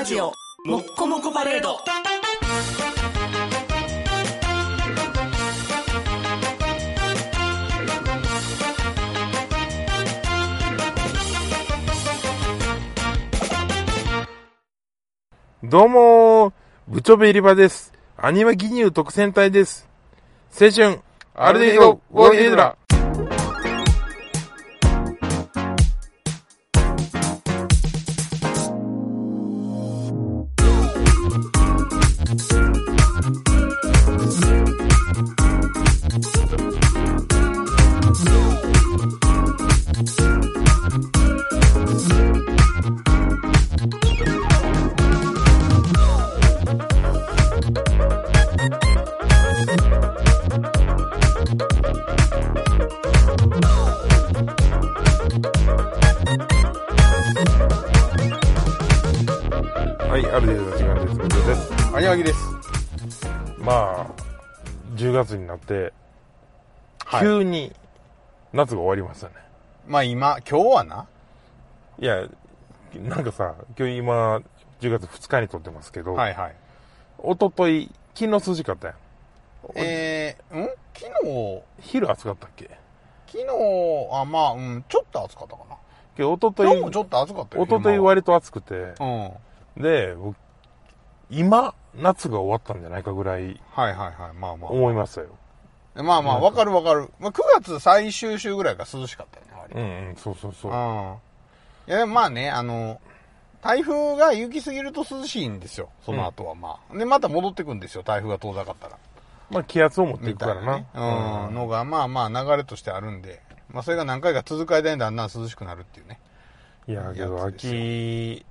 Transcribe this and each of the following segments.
ラジオもっこもこパレードどうもー、部長部入り場です。アニメギニュー特戦隊です。青春、アルディード、ウォーヘイドラ。はい、アルディードの時間です。です。アニワギです。まあ、10月になって、はい急に夏が終わりましたね。まあ今、今日はな？いや、なんかさ、今日今、10月2日に撮ってますけど、はいはい。一昨日昨日涼しかったやん。えー、ん？昨日、昼暑かったっけ？昨日、あ、まあ、うん、ちょっと暑かったかな。今日一昨日今日もちょっと暑かったよ。一昨日割と暑くて、昼間はで、僕今、夏が終わったんじゃないかぐらいうん。はいはいはい。まあまあ。思いましたよ。まあまあ、わかるわかる。まあ、9月最終週ぐらいが涼しかったよね、あれ。うんうん、そうそうそう。うん。いや、まあね、あの、台風が行き過ぎると涼しいんですよ。その後はまあ。で、また戻ってくんですよ。台風が遠ざかったら。まあ気圧を持っていみくからな。ね。うん。のが、まあまあ流れとしてあるんで。まあそれが何回か続く間にだんだん涼しくなるっていうね。いや、けど秋、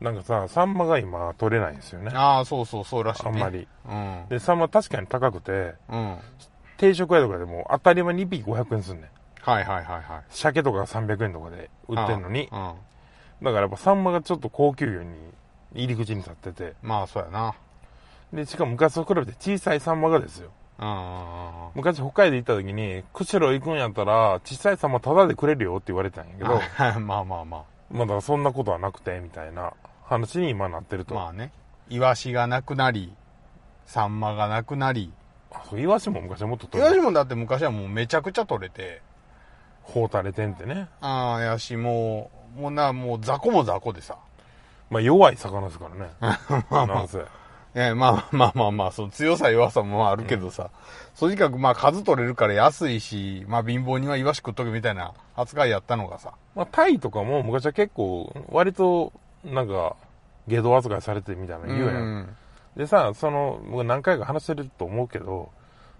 なんかさ、サンマが今取れないんですよね。ああ、そうそう、そうらしい、ね。あんまり。うん。で、サンマ確かに高くて、うん。定食屋とかでも当たり前に1匹500円すんねん。はいはいはいはい。鮭とかが300円とかで売ってんのに。うん。だからやっぱサンマがちょっと高級魚に入り口に立ってて。まあそうやな。で、しかも昔と比べて小さいサンマがですよ。昔北海道行った時に、釧路行くんやったら、小さいサンマタダでくれるよって言われたんやけど、うん。まあまあままあだからそんなことはなくて、みたいな話に今なってるあ。と。まあね。イワシがなくなり、サンマがなくなり。あそう、イワシも昔はもっとイ取れる。ワシもだって昔はもうめちゃくちゃ取れて、ホータレテンってね。ああ、やし、もう、もうな、もう雑魚も雑魚でさ。まあ弱い魚ですからね。なんせ。えまあまあまあまあ、その強さ弱さもあるけどさ、とにかくまあ数取れるから安いし、まあ貧乏にはイワシ食っとけみたいな扱いやったのがさ、まあタイとかも昔は結構、割と、なんか、下道扱いされてるみたいなの言うやん。ん。でさ、その、僕何回か話してると思うけど、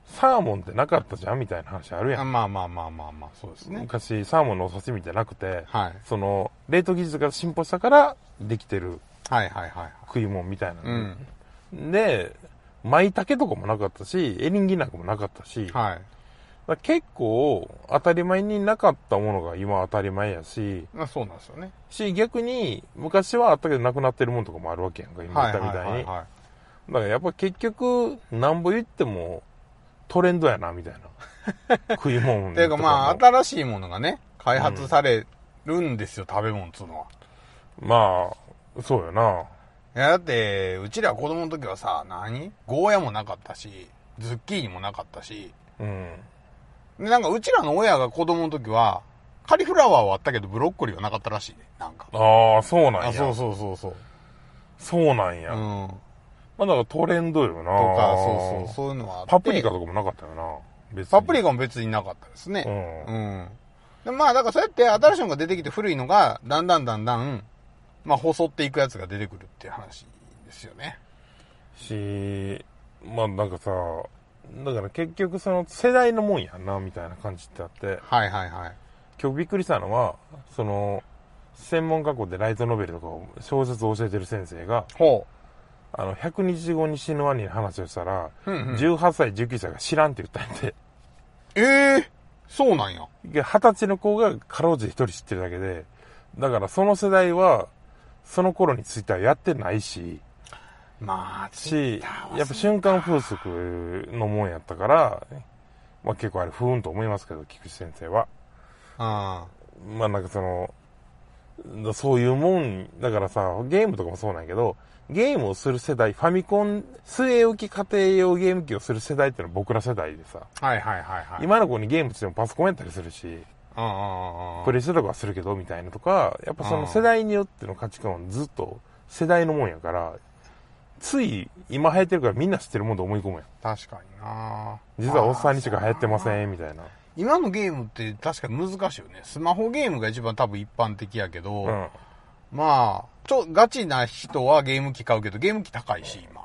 サーモンってなかったじゃんみたいな話あるやん。あまあまあまあまあまあ、そうですね。昔、サーモンのお刺身ってなくて、はい。その、冷凍技術が進歩したから、できてるはいはいはい。食い物みたいなうの、ん。で、舞茸とかもなかったし、エリンギなんかもなかったし、はい。ら結構当たり前になかったものが今当たり前やし、まあそうなんですよね。し、逆に昔はあったけどなくなってるものとかもあるわけやんか、今言ったみたいに。だはからやっぱ結局、なんぼ言ってもトレンドやな、みたいな。食い物ていうかまあ、新しいものがね、開発されるんですよ、食べ物っつうのは。まあ、そうよな。いや、だって、うちら子供の時はさ、何？ゴーヤもなかったし、ズッキーニもなかったし、うん。で、なんかうちらの親が子供の時は、カリフラワーはあったけど、ブロッコリーはなかったらしいね。なんか。ああ、そうなんや。あ、そうそうそうそう。そうなんや。うん。まあだからトレンドよな。とか、そうそう、そういうのはあって。パプリカとかもなかったよな。別に。パプリカも別になかったですね。うんうん。でまあ、だからそうやって新しいのが出てきて古いのが、だんだんだんだん、まあ、細っていくやつが出てくるっていう話ですよね。し、まあなんかさ、だから結局その世代のもんやな、みたいな感じってあって、はいはいはい。今日びっくりしたのは、その、専門学校でライトノベルとかを小説を教えてる先生が、ほあの、100日後に死ぬワニの話をしたら、う。うん、うん。18歳、19歳が知らんって言ったんで、ええそうなんや二十歳の子がかろうじて一人知ってるだけで、だからその世代は、その頃についてはやってないし、まあ、し、やっぱ瞬間風速のもんやったから、まあ結構あれ不運と思いますけど、菊池先生は。あまあなんかその、だそういうもん、だからさ、ゲームとかもそうなんやけど、ゲームをする世代、ファミコン、据え置き家庭用ゲーム機をする世代ってのは僕ら世代でさ、はいはいはいはい。今の子にゲームしてもパソコンやったりするし。プレステとかはするけど、みたいなとか、やっぱその世代によっての価値観はずっと世代のもんやから、つい今流行ってるからみんな知ってるもんと思い込むやん。確かにな実はおっさんにしか流行ってません、みたいな。今のゲームって確かに難しいよね。スマホゲームが一番多分一般的やけど、うん。まあ、ちょ、ガチな人はゲーム機買うけど、ゲーム機高いし、今。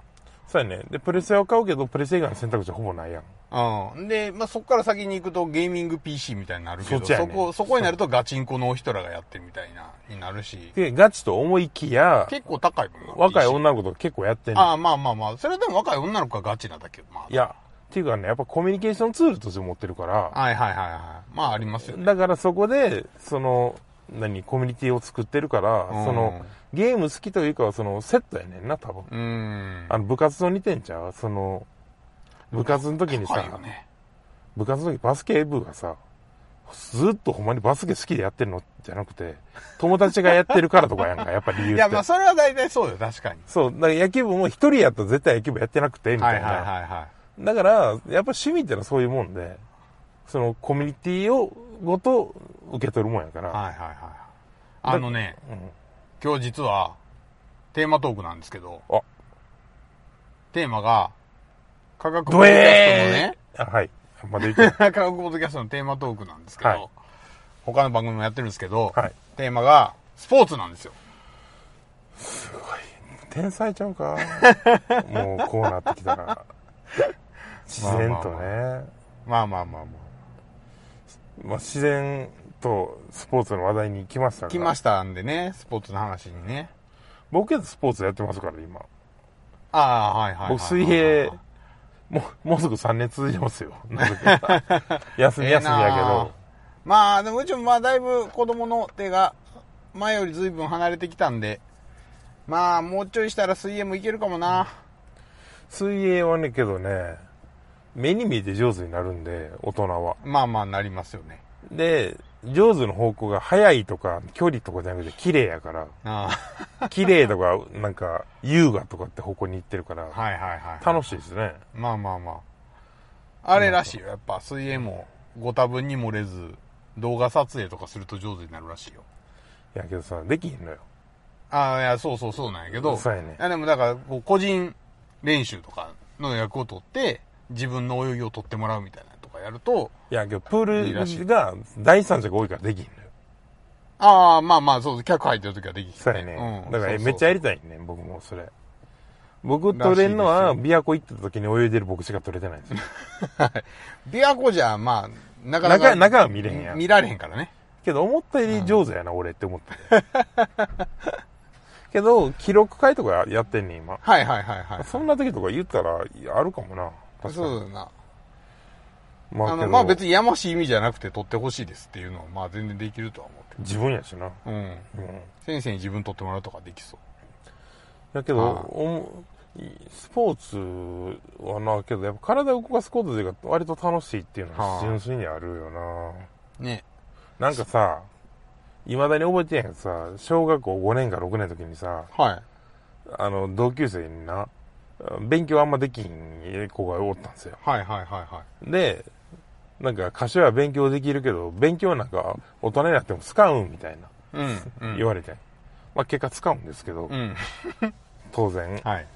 そうやね。で、プレステは買うけど、プレステ以外の選択肢はほぼないやん。うん。で、まあ、そこから先に行くとゲーミング PC みたいになるけど、そねそこ、そこになるとガチンコの人らがやってるみたいな、になるし、で、ガチと思いきや、結構高いもんな。若い女の子とか結構やってんああ、まあまあまあ、それでも若い女の子がガチなだけど、まあ。いや、っていうかね、やっぱコミュニケーションツールとして持ってるから、はいはいはいはい。まあありますよね。だからそこで、その、何、コミュニティを作ってるから、うんその、ゲーム好きというかは、その、セットやねんな、多分。うーん。あの、部活と似てんちゃう？その、部活の時にさね。部活の時バスケ部がさ、ずっとほんまにバスケ好きでやってるのじゃなくて、友達がやってるからとかやんか、やっぱ理由って。いや、まあそれは大体そうよ、確かに。そう、だから野球部も一人やったら絶対野球部やってなくて、みたいな。はいはいはいはい。だから、やっぱ趣味ってのはそういうもんで、そのコミュニティをごと受け取るもんやから。はいはいはい。あのね、うん今日実は、テーマトークなんですけど、あ、テーマが、科学ポッドキャストのね、あ、はい。まだいける。科学ポッドキャストのテーマトークなんですけど、はい他の番組もやってるんですけど、はい。テーマが、スポーツなんですよ。天才ちゃうか？もうこうなってきたら。自然とね。まあまあまあままあ、自然とスポーツの話題に来ましたあ。から。来ましたんでね、スポーツの話にね。僕けどスポーツやってますから、今。ああ、はいはいはいはい。僕水泳、もう、もうすぐ3年続いてますよ。休み休みやけど。まあ、でもうちもまあだいぶ子供の手が前より随分離れてきたんで、まあもうちょいしたら水泳もいけるかもな。水泳はね、けどね、目に見えて上手になるんで、大人は。まあまあなりますよね。で、上手の方向が速いとか、距離とかじゃなくて綺麗やから、あ綺麗とか、なんか、優雅とかって方向に行ってるから、あはいはいはい。楽しいですね。まあまあまあ。あれらしいよ。やっぱ水泳もご多分に漏れず、動画撮影とかすると上手になるらしいよ。いやけどさ、できひんのよ。ああ、いや、そうそうそうなんやけど。そうやねいやでもだから、個人練習とかの役を取って、自分の泳ぎを取ってもらうみたいなやると、いやけど、プールが第三者が多いからできひんのよ。ああ、まあまあ、そう、客入ってる時はできそうやね。うんだからめっちゃやりたいね、僕もそれ。僕取れんのは、琵琶湖行った時に泳いでる僕しか取れてないんですよ。琵琶湖じゃ、まあ、なかなか。中中は見れへんやん見られへんからね。けど、思ったより上手やな、俺って思って。けど、記録会とかやってんねん、今。はいはいはいはい。そんな時とか言ったら、あるかもな。確かに。そうだな。まあ、けあの、ど、まあ別にやましい意味じゃなくて取ってほしいですっていうのは、まあ全然できるとは思って自分やしな。る。うん。うん。先生に自分取ってもらうとかできそう。だけど、ああおもスポーツはな、けど、やっぱ体を動かすことで割と楽しいっていうのはあは純粋にあるよな。ね。なんかさ、未だに覚えてんやんさ、小学校5年か6年の時にさ、はい。あの、同級生にな、勉強あんまできん子がおったんですよ。はいはいはいはで、なんか、歌手は勉強できるけど、勉強なんか大人になっても使うんみたいな、い。うん。うん。言われて。まあ結果使うんですけど、うん。当然。はい。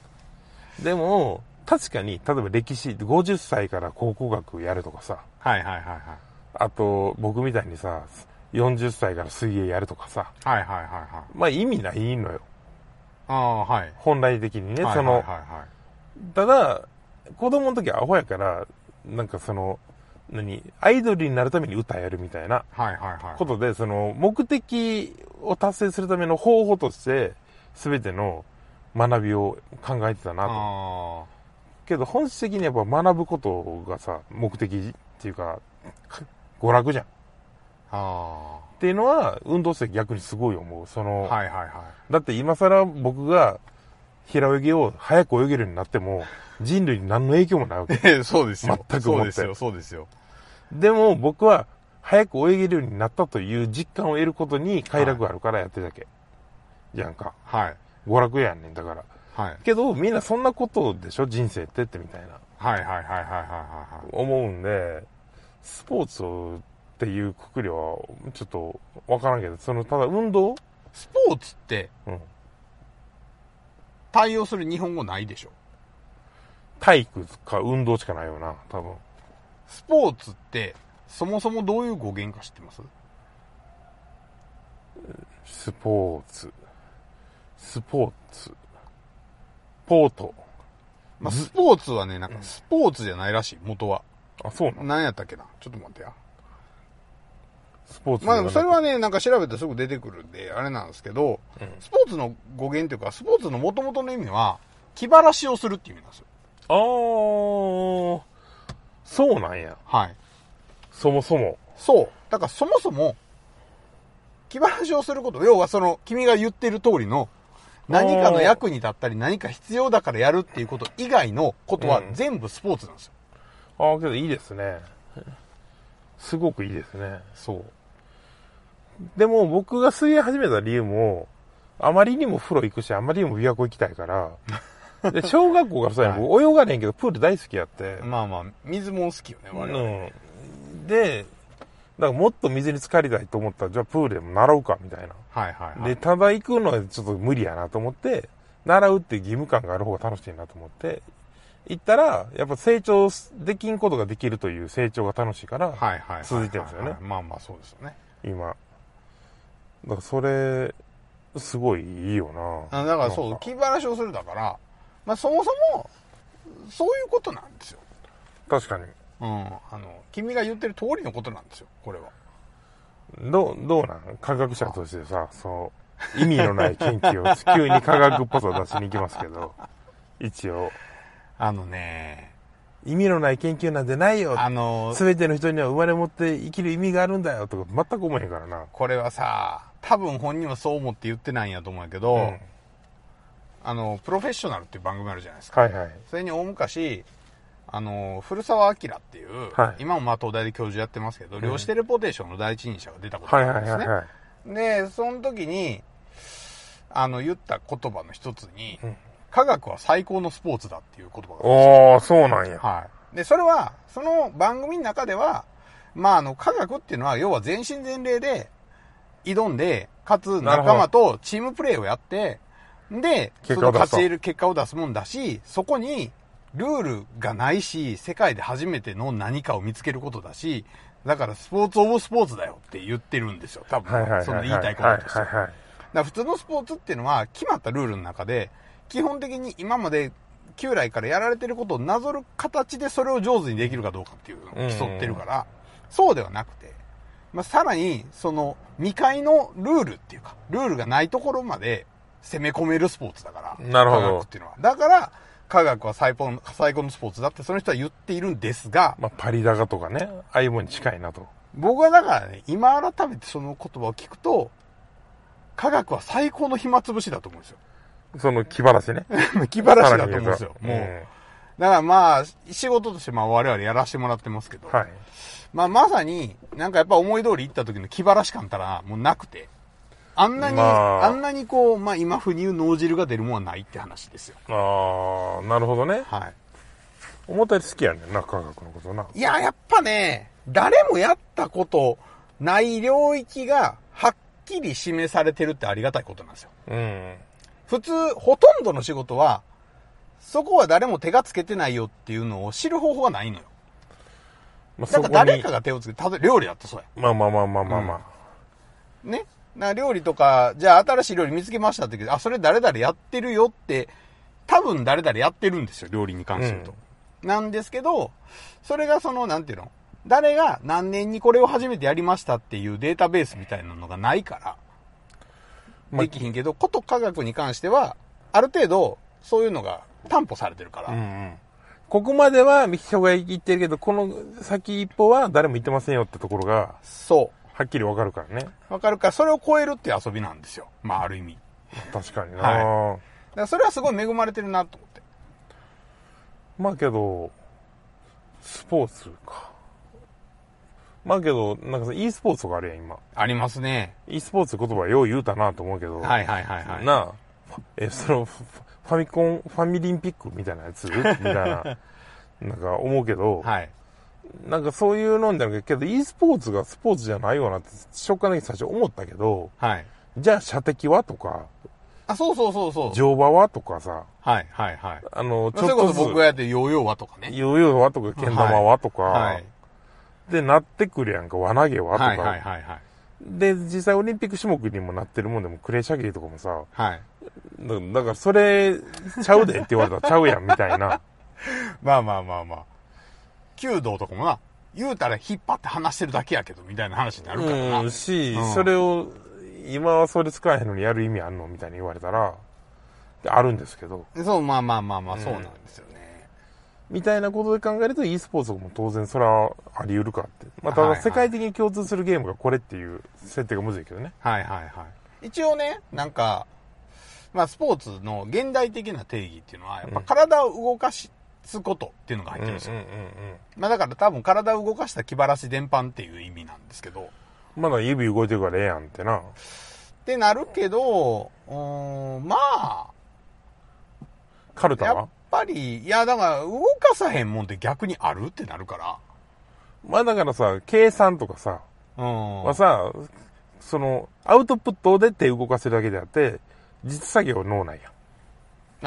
でも、確かに、例えば歴史、50歳から考古学やるとかさ、はいはいはいはい。あと、僕みたいにさ、40歳から水泳やるとかさ、はいはいはいはい。まあ意味ないのよ。ああ、はい。本来的にね、はいその、はいはいはい。ただ、子供の時はアホやから、なんかその、何、アイドルになるために歌やるみたいな。ことで、その、目的を達成するための方法として、すべての学びを考えてたなと。あけど、本質的にやっぱ学ぶことがさ、目的っていうか、娯楽じゃん。っていうのは、運動して逆にすごい思う。そあ。の、はいはいはい。だって今更僕が平泳ぎを早く泳げるようになっても、人類に何の影響もないわけ。ええそうですよ。全くそうですよ、そうですよ。でも僕は早く泳げるようになったという実感を得ることに快楽があるからやってるだけ。じゃんか。はい。娯楽やんねん、だから。はい。けど、みんなそんなことでしょ？人生って？ってみたいな。はいはいはいはいはいはい。思うんで、スポーツをっていうくくりは、ちょっとわからんけど、その、ただ運動？スポーツってうん。対応する日本語ないでしょ体育か運動しかないよな、多分。スポーツって、そもそもどういう語源か知ってます？スポーツ。スポーツ。ポート。まあ、スポーツはね、なんかスポーツじゃないらしい、元は。あ、そうなの？何やったっけな？ちょっと待ってや。スポーツまあでもそれはね、ね、なんか調べてすぐ出てくるんで、あれなんですけど、うんスポーツの語源というか、スポーツの元々の意味は、気晴らしをするっていう意味なんですよ。あー、そうなんや。はい。そもそも。そう。だからそもそも、気晴らしをすること、要はその、君が言ってる通りの、何かの役に立ったり、何か必要だからやるっていうこと以外のことはうん全部スポーツなんですよ。あー、けどいいですね。すごくいいですね。そう。でも僕が水泳始めた理由も、あまりにも風呂行くし、あまりにも琵琶湖行きたいから、で小学校からそうやねん、僕泳がねんけど、プール大好きやって。まあまあ、水も好きよね、我々。うん。で、だからもっと水に浸かりたいと思ったら、じゃあプールでも習うか、みたいな。はいはいはい。で、ただ行くのはちょっと無理やなと思って、習うっていう義務感がある方が楽しいなと思って、行ったら、やっぱ成長できんことができるという成長が楽しいから、はいはいはい。続いてますよねはいまあまあそうですよね。今。だからそれ、すごいいいよな。あだからそう、気晴らしをするだから、まあそもそも、そういうことなんですよ。確かに。うん。あの、君が言ってる通りのことなんですよ、これは。どう、どうなん？科学者としてさ、そう、意味のない研究を急に科学っぽさを出しに行きますけど、一応、あのね、意味のない研究なんてないよ。あの、すべての人には生まれ持って生きる意味があるんだよとか全く思えへんからな。これはさ、多分本人はそう思って言ってないんやと思うんやけど、うんあの、プロフェッショナルっていう番組あるじゃないですか。はいはい。それに大昔、あの、古澤明っていう、はい今もまあ東大で教授やってますけど、量子テレポーテーションの第一人者が出たことはいがあるんですね。はいはいはい。で、その時に、あの、言った言葉の一つに、うん科学は最高のスポーツだっていう言葉があるんですよおー、そうなんや。はい。で、それは、その番組の中では、まあ、あの、科学っていうのは、要は全身全霊で挑んで、かつ仲間とチームプレーをやって、で、その勝ち得る結果を出すもんだし、そこにルールがないし、世界で初めての何かを見つけることだし、だからスポーツオブスポーツだよって言ってるんですよ、多分。その言いたいこととして。普通のスポーツっていうのは決まったルールの中で、基本的に今まで旧来からやられてることをなぞる形でそれを上手にできるかどうかっていうのを競ってるから、そうではなくて、まあ、さらに、その未開のルールっていうか、ルールがないところまで攻め込めるスポーツだから。なるほど科学っていうのは。だから、科学は最高の最高のスポーツだってその人は言っているんですが、まあ、パリ高とかね、ああいうもんに近いなと。僕はだからね、今改めてその言葉を聞くと、科学は最高の暇つぶしだと思うんですよ。その気晴らしね。気晴らしだと思うんですよ。もう。んだからまあ、仕事としてまあ我々やらせてもらってますけど、はい。まあまさに、なんかやっぱ思い通り行った時の気晴らし感たらもうなくて、あんなに、まああ、んなにこう、まあ今風に言う脳汁が出るもんはないって話ですよ。ああ、なるほどね。は思ったより好きやねんな、科学のことな。い。いや、やっぱね、誰もやったことない領域がはっきり示されてるってありがたいことなんですよ。うん。普通、ほとんどの仕事は、そこは誰も手がつけてないよっていうのを知る方法がないのよ。まあ、だそこにから誰かが手をつけて、例えば料理だってそうや。まあまあまあまあまあまあ。ね。な料理とか、じゃあ新しい料理見つけましたって言うけど、あ、それ誰々やってるよって、多分誰々やってるんですよ、料理に関して言うと。なんですけど、それがその、なんていうの？誰が何年にこれを初めてやりましたっていうデータベースみたいなのがないから、まあできひんけど、こと科学に関しては、ある程度、そういうのが担保されてるから、うんうん。ここまでは人が言ってるけど、この先一歩は誰も言ってませんよってところが、そはっきりわかるからね。う。わかるから、それを超えるっていう遊びなんですよ。まあ、ある意味。確かにな、だからそれはすごい恵まれてるなと思って。まあけど、スポーツか。まあけど、なんかさ、e スポーツとかあるやん、今。ありますね。e スポーツって言葉よう言うたなと思うけど。はいはいはいはい。なあ、え、その、フファミコン、ファミリンピックみたいなやつ？みたいな、なんか思うけど、はい。なんかそういうのんじゃなくて、けど e スポーツがスポーツじゃないよなって、初回の時最初思ったけど、はい。じゃあ射的は？とか、あ、そうそうそうそう。乗馬は？とかさ、はいはいはい。あの、ちそれこそょっとずつ、僕がやってるヨーヨーはとかね。ヨーヨーは？とか、けん玉は？とか、はい。で、なってくるやんか、輪投げはとか、はいはいはいはい。で、実際オリンピック種目にもなってるもんでも、クレー射撃とかもさ、はい。だだからそれ、ちゃうでって言われたらちゃうやん、みたいな。まあまあまあまあ。弓道とかもな、言うたら引っ張って離してるだけやけど、みたいな話になるからな。うん、し、うんそれを、今はそれ使えへんのにやる意味あんのみたいに言われたら、であるんですけど、そう、まあまあまあまあ、うんそうなんですよね。みたいなことで考えると e スポーツも当然それはあり得るかって。まあ、ただ世界的に共通するゲームがこれっていう設定がむずいけどね。はいはいはい。一応ね、なんか、まあスポーツの現代的な定義っていうのは、やっぱ体を動かすことっていうのが入ってるんですよ。うんうんまあだから多分体を動かした気晴らし伝播っていう意味なんですけど、うん。まだ指動いてるからええやんってな。ってなるけど、うーん、まあ、カルタは？ぱり、いやだから動かさへんもんって逆にあるってなるから、まあだからさ、計算とかさ、うん。はさ、その、アウトプットで手動かせるだけであって、実作業は脳内やん。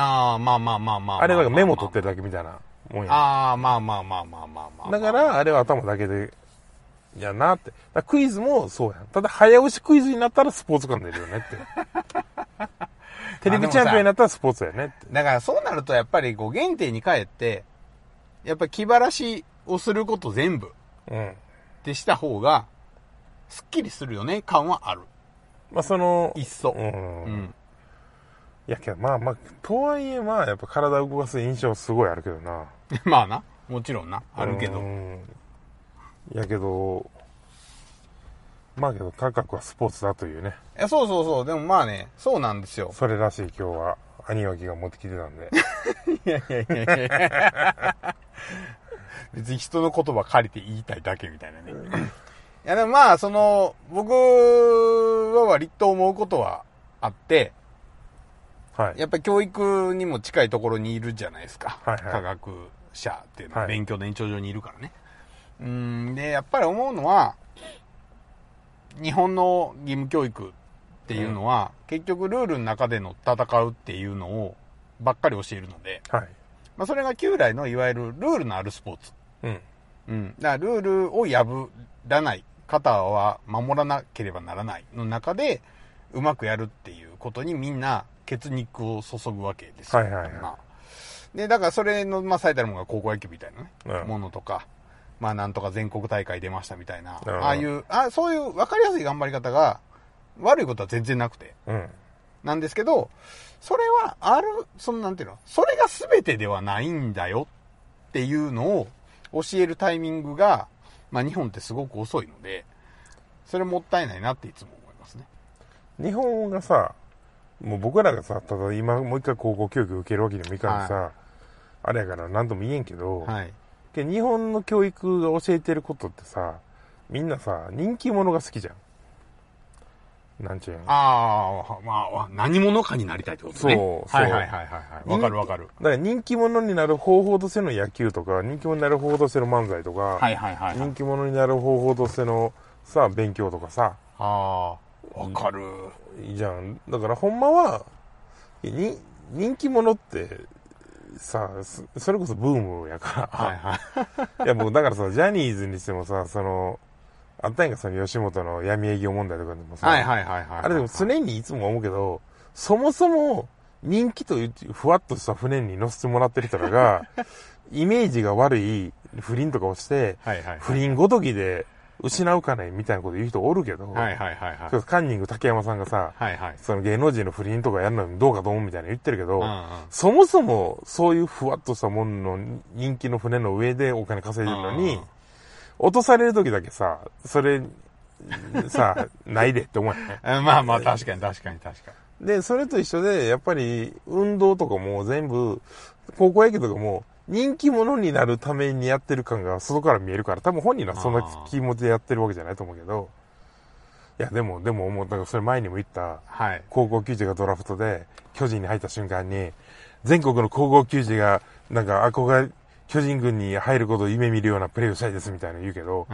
ああ、まあまあまあまあ。あれだからメモ取ってる。るだけみたいなもんやん。ああ、まあまあまあまあまあまあ。だから、あれは頭だけで、やなって。クイズもそうやん。ただ、早押しクイズになったらスポーツ感出るよねって。テレビチャンピオンになったらスポーツやねって。だからそうなるとやっぱりこう原点に帰って、やっぱり気晴らしをすること全部うん。ってした方が、すっきりするよね、感はある。まあ、その、いっそ。うん。いうん。やけど、まあまあ、とはいえ、まあ、やっぱ体を動かす印象すごいあるけどな。まあな。もちろんな。あるけどう。ん。やけど、まあけど、高くはスポーツだというね。いや、そうそうそう。でもまあね、そうなんですよ。それらしい今日は、兄脇が持ってきてたんで。いやいやいやいや別に人の言葉借りて言いたいだけみたいなね。いやでもまあ、その、僕は割と思うことはあって、はい。やっぱり教育にも近いところにいるじゃないですか。はいはい科学者っていうのははい勉強の延長上にいるからね。うん、で、やっぱり思うのは、日本の義務教育っていうのは、結局ルールの中での戦うっていうのをばっかり教えるので、はい。まあそれが旧来のいわゆるルールのあるスポーツ。うん。うん。だからルールを破らない方は守らなければならないの中で、うまくやるっていうことにみんな血肉を注ぐわけですよ。はいはいはいまあで、だからそれの、まあ、最たるものが高校野球みたいなね、うんものとか、まあ、なんとか全国大会出ましたみたいな、ああいう、あそういう分かりやすい頑張り方が、悪いことは全然なくて、うん。なんですけど、それは、ある、そのなんていうの、それが全てではないんだよっていうのを教えるタイミングが、まあ日本ってすごく遅いので、それもったいないなっていつも思いますね。日本がさ、もう僕らがさ、ただ今もう一回高校教育受けるわけにもいかんしさ、あれやから何とも言えんけど、はい。けど日本の教育が教えてることってさ、みんなさ、人気者が好きじゃん。なんちゅうん。ああ、まあ、何者かになりたいってことね。そうそうはいはいはいはいはい。わかるわかる。だから人気者になる方法としての野球とか、人気者になる方法としての漫才とか、はいはいはい、はい人。気者になる方法としてのさ、勉強とかさ、ああ、わかる。いいじゃん。だからほんまは、に人気者って、さ、そそれこそブームやから。はいはい。いや、もうだからさ、ジャニーズにしてもさ、その、あったんやんか、その吉本の闇営業問題とかでもさ、はいはいはいはい。あれでも常にいつも思うけど、そもそも人気というふわっとした船に乗せてもらってる人らが、イメージが悪い不倫とかをして、はいはいはい。不倫ごときで失うかねみたいなこと言う人おるけど、はいはいはいはい。カンニング竹山さんがさ、はいはい。その芸能人の不倫とかやるのにどうかと思うみたいな言ってるけど、うんうんそもそもそういうふわっとしたものの人気の船の上でお金稼いでるのに、うん落とされる時だけさ、それ、さ、ないでって思うよね。えまあまあ確かに確かに確かで、それと一緒で、やっぱり運動とかも全部、高校野球とかも、人気者になるためにやってる感が外から見えるから、多分本人はそんな気持ちでやってるわけじゃないと思うけど、いや、でも、でも思う、だからそれ前にも言った、はい。高校球児がドラフトで、巨人に入った瞬間に、全国の高校球児が、なんか憧れ、巨人軍に入ることを夢見るようなプレーをしたいですみたいなの言うけど、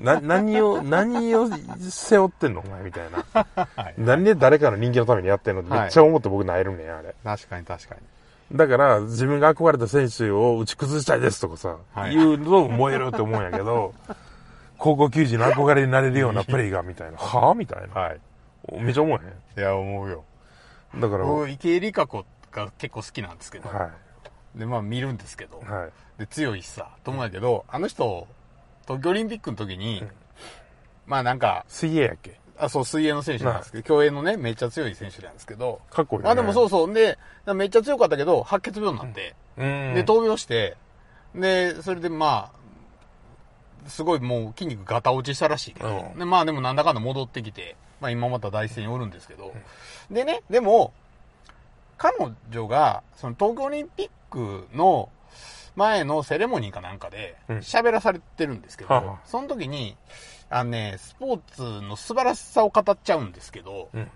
な、何を、何を背負ってんのお前みたいな。はい。何で誰かの人気のためにやってんのってめっちゃ思って僕なえるねん、あれ。確かに確かに。だから、自分が憧れた選手を打ち崩したいですとかさ、はい言うの燃えるって思うんやけど、高校球児の憧れになれるようなプレーが、みたいな。はぁみたいな。はい。めっちゃ思えへいや、思うよ。ん。だから、は僕、池江璃花子が結構好きなんですけど、い。で、まあ見るんですけど、はい。で、強いしさ、と思うんやけど、あの人、東京オリンピックの時に、まあなんか、水泳やっけ？あ、そう、水泳の選手なんですけど、競泳のね、めっちゃ強い選手なんですけど、かっこいい、ね。まあでもそうそう、で、めっちゃ強かったけど、白血病になって、うん。で、闘病して、で、それでまあ、すごいもう筋肉ガタ落ちしたらしいけど、うん。でまあでもなんだかんだ戻ってきて、まあ今また大戦におるんですけど、でね、でも、彼女が、その東京オリンピックの前のセレモニーかなんかでうん喋らされてるんですけど、はあはあその時に、あのね、スポーツの素晴らしさを語っちゃうんですけど、うん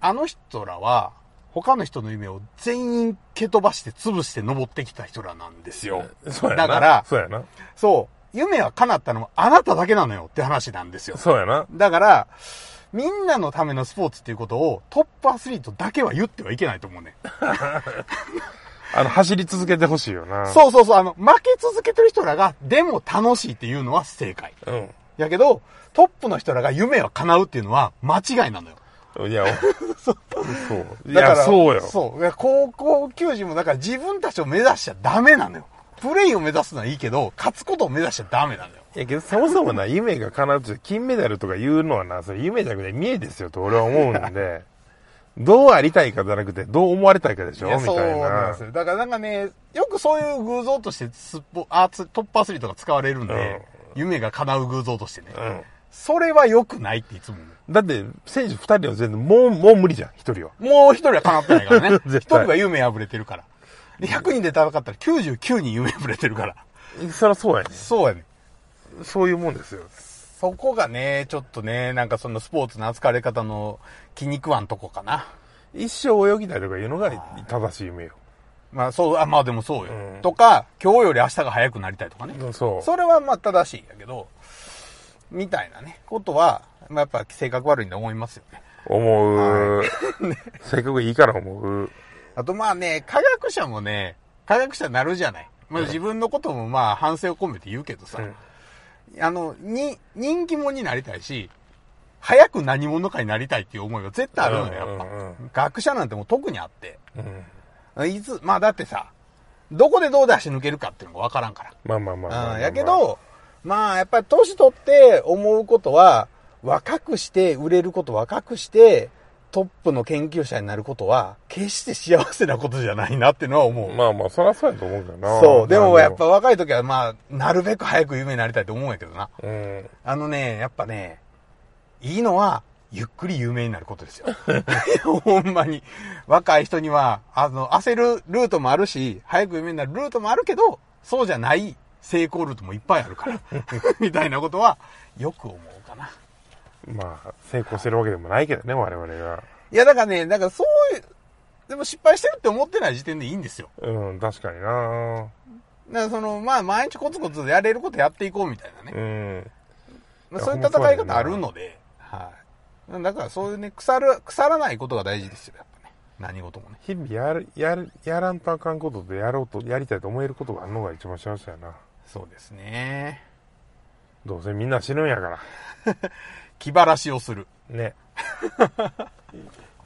あの人らは、他の人の夢を全員蹴飛ばして潰して登ってきた人らなんですよ。そうやな。だからそうやな。そう。夢は叶ったのはあなただけなのよって話なんですよ。そうやな。だから、みんなのためのスポーツっていうことをトップアスリートだけは言ってはいけないと思うね。あの、走り続けてほしいよな。そうそうそう、あの、負け続けてる人らが、でも楽しいっていうのは正解。う。やけど、トップの人らが夢は叶うっていうのは間違いなのよ。うん。いや、そう。そう。いだから、や、そうよ。そう。高校球児も、だから自分たちを目指しちゃダメなのよ。プレイを目指すのはいいけど、勝つことを目指しちゃダメなのよ。いやけど、そもそもな、夢が叶うって、金メダルとか言うのはな、それ夢じゃなくて見えですよと俺は思うんで、どうありたいかじゃなくて、どう思われたいかでしょ？みそうたいななんです。よ。だからなんかね、よくそういう偶像としてスポアーツ、トップアスリートが使われるんで、夢が叶う偶像としてね。うん。それは良くないっていつも。だって、選手二人は全然、もう、もう無理じゃん、一人は。もう一人は叶ってないからね。絶一対人は夢破れてるから。で、100人で戦ったら99人夢破れてるから。そりゃそうやね。そうやね。そういうもんですよ。そこがね、ちょっとね、なんかそのスポーツの扱われ方の気に食わんとこかな。一生泳ぎたいとかいうのが正しい夢よ。まあそう、あ、まあでもそうよ。うんとか、今日より明日が早くなりたいとかね。そう。それはまあ正しいんやけど、みたいなね、ことは、まあやっぱ性格悪いんで思いますよね。思う。せっかくいいから思う。あとまあね、科学者もね、科学者になるじゃない。まあ自分のこともまあ反省を込めて言うけどさ、うんあの、に、人気者になりたいし、早く何者かになりたいっていう思いが絶対あるのよ、やっぱ。うんうんうん学者なんてもう特にあって。うん。いつ、まあだってさ、どこでどう出し抜けるかっていうのがわからんから。まあまあまあまあまあまあうん、やけ、ど、まあやっぱり年取って思うことは、若くして売れること若くして、トップの研究者になることは、決して幸せなことじゃないなってのは思う。まあまあ、そりゃそうやと思うけどな。そう。でもまあやっぱ、若い時はまあ、なるべく早く夢になりたいと思うんやけどな。うん。あのね、やっぱね、いいのは、ゆっくり有名になることですよ。ほんまに。若い人には、あの、焦るルートもあるし、早く有名になるルートもあるけど、そうじゃない成功ルートもいっぱいあるから。みたいなことは、よく思う。まあ、成功してるわけでもないけどね、我々が。いや、だからね、なんかそういう、でも失敗してるって思ってない時点でいいんですよ。うん、確かになだからその、まあ、毎日コツコツやれることやっていこうみたいなね。うん。まあ、そういう戦い方あるので、はい。だからそういうね、腐る、腐らないことが大事ですよ、やっぱね。何事もね。日々やる、やる、やらんとあかんことでやろうと、やりたいと思えることがあるのが一番幸せやな。そうですね。どうせみんな死ぬんやから。気晴らしをする。ね。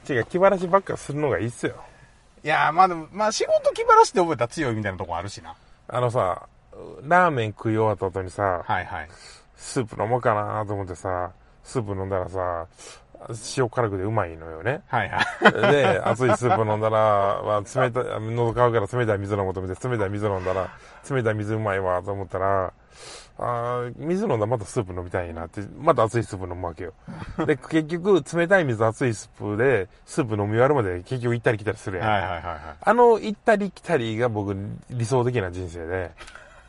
違う、気晴らしばっかするのがいいっすよ。いやー、まあでも、まあ仕事気晴らしで覚えたら強いみたいなとこあるしな。あのさ、ラーメン食い終わった後にさ、はいはい。スープ飲もうかなと思ってさ、スープ飲んだらさ、塩辛くでうまいのよね。はいはい。で、熱いスープ飲んだら、まあ、冷たい、喉乾くから冷たい水飲もうと思って、冷たい水飲んだら、冷たい水うまいわと思ったら、あー水飲んだらまたスープ飲みたいなって、また熱いスープ飲むわけよ。で、結局、冷たい水、熱いスープで、スープ飲み終わるまで結局行ったり来たりするやん。はいはいはいはい。あの行ったり来たりが僕理想的な人生で、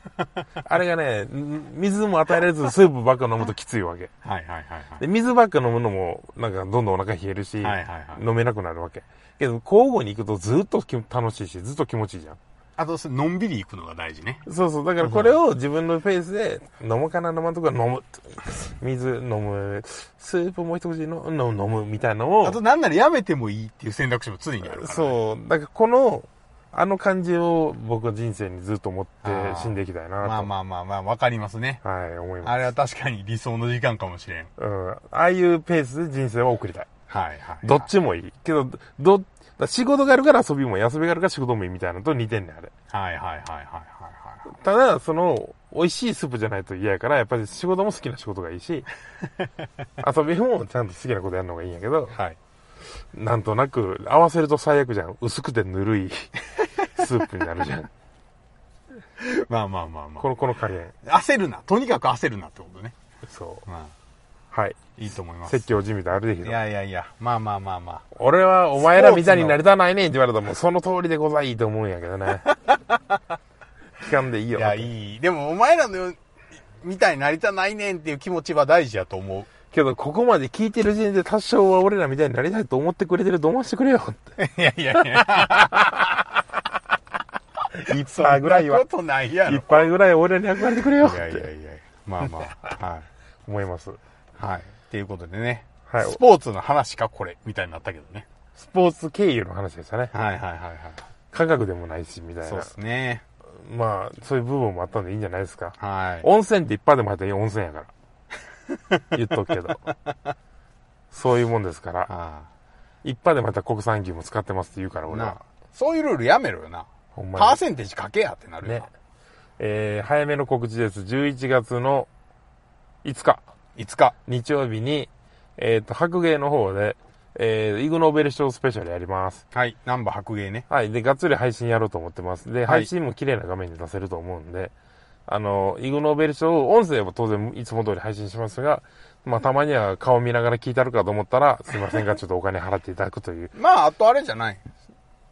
あれがね、ん水も与えられずスープばっか飲むときついわけ。はいはいはいはい。で、水ばっか飲むのも、なんかどんどんお腹冷えるし、はいはいはい飲めなくなるわけ。けど、交互に行くとずっとき楽しいし、ずっと気持ちいいじゃん。あと、のんびり行くのが大事ね。そうそう。だからこれを自分のペースで飲むかな飲まんとか飲む。水飲む。スープもう一口の飲むみたいなのを。あと、なんならやめてもいいっていう選択肢も常にあるから、ね。そう。だからこの、あの感じを僕は人生にずっと持って死んでいきたいな。まあまあまあまあ、わかりますね。はい、思います。あれは確かに理想の時間かもしれん。うん。ああいうペースで人生を送りたい。はいはい。どっちもいい。けど、どっ、だ仕事があるから遊びも遊びがあるから仕事もいいみたいなのと似てんねん、あれ。はいはいはいはいはいはい。ただ、その、美味しいスープじゃないと嫌やから、やっぱり仕事も好きな仕事がいいし、遊びもちゃんと好きなことやるのがいいんやけど、はい。なんとなく、合わせると最悪じゃん。薄くてぬるい スープになるじゃん。まあまあまあまこの、この加減。あ。焦るな。とにかく焦るなってことね。そう。まはい。あ、いいと思います。説教じみてあるでしいょ。やいやいや、まあまあまあま俺はお前らみたいになりたないねんって言われたらもうその通りでございと思うんやけどね。聞かんでいいあ。よ。いや、いい。でも、お前らのよみたいになりたないねんっていう気持ちは大事やと思う。けど、ここまで聞いてる時点で多少は俺らみたいになりたいと思ってくれてると思わせてくれよって。いやいやいや。一杯ぐらいはことないやろ。一杯ぐらい俺らに憧れてくれよっいやいやていや。まあまあ。はい。思います。はい。っていうことでね。はい。スポーツの話か、これ。みたいになったけどね。スポーツ経由の話でしたね。はいはいはいはい。科学でもないし、みたいなそうで。すね。まあ、そういう部分もあったんでいいんじゃないですか。はい。温泉って一杯でも入ったら温泉やから。言っとくけど。そういうもんですから。は一杯でも入ったら国産牛も使ってますって言うから、俺は。そういうルールやめろよな。ほんまに。パーセンテージかけやってなるよねな。。えー、早めの告知です。11月の5日、5日。日曜日に、えっ、と、白芸の方で、えー、イグノーベル賞スペシャルやります。はい。ナンバー白芸ね。はい。で、がっつり配信やろうと思ってます。で、はい配信も綺麗な画面で出せると思うんで、あの、イグノーベル賞、音声は当然いつも通り配信しますが、まあ、たまには顔見ながら聞いてあるかと思ったら、すいませんが、ちょっとお金払っていただくという。まあ、あとあれじゃない。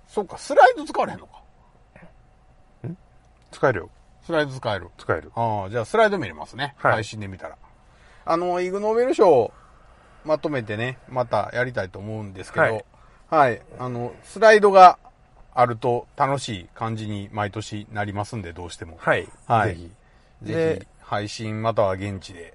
そうか、スライド使われへんのか。使えるよ。スライド使える。使える。ああ、じゃあスライド見れますね。はい配信で見たら。あの、イグノーベル賞、まとめてね、またやりたいと思うんですけど、はいはい。あの、スライドがあると楽しい感じに毎年なりますんで、どうしても。はい。はいぜひ。ぜでひ、配信または現地で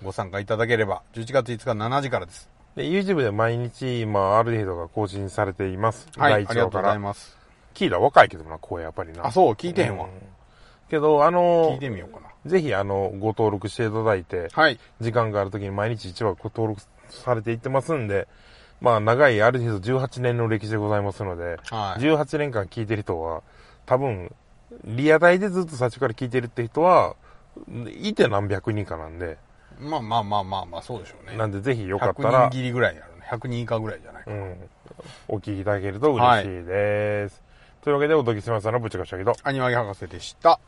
ご参加いただければ、11月5日7時からです。で、YouTube で毎日、まあ、ある程度が更新されています。はい、あ第1りがとうござい。ます。聞いたら若いけどな、声やっぱりな。あ、そう、聞いてへんわ。うんけど、あの聞いてみようかな。ぜひ、あの、ご登録していただいて、はい。時間があるときに毎日1話ご登録されていってますんで、まあ、長い、ある程度18年の歴史でございますので、はい。18年間聞いてる人は、多分、リアタイでずっと最初から聞いてるって人は、いて何百人かなんで、まあまあまあまあまあ、そうでしょうね。なんでぜひよかった100ら人、切りぐらいね。100人以下ぐらいじゃないかな。うん、お聞きいただけると嬉しいです。というわけで、おときしまさんのぶちかしゃぎと、アニワギ博士でした。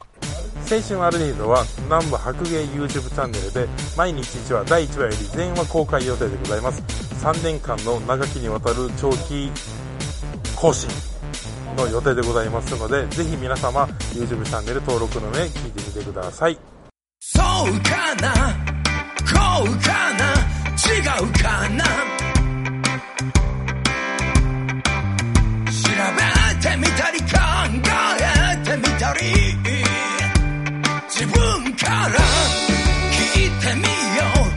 青春アルデヒドは南部白芸 YouTube チャンネルで毎日1話第1話より全話公開予定でございます。3年間の長きにわたる長期更新の予定でございますのでぜひ皆様 YouTube チャンネル登録の上聞いてみてください。そうかな？こうかな？違うかな？みたり考えてみたり。自分から聞いてみよう。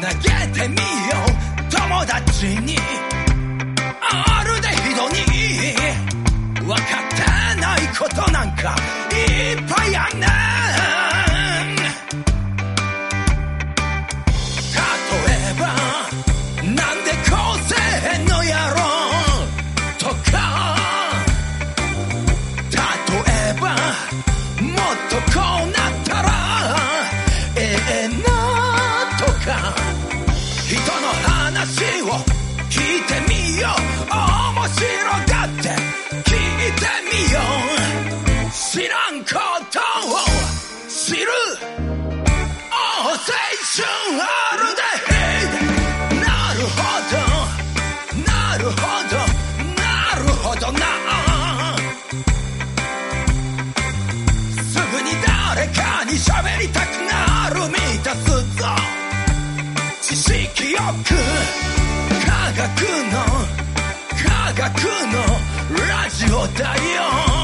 投げてみよう。友達に。あるでひどに。分かってないことなんかいっぱいあんねん。話を聞いてみよう。面白がって聞いてみよう知らんことを知る青春あるで。なるほど。なるほど。なるほど。な。すぐに誰かに喋りたくない。学の科学のラジオだよ。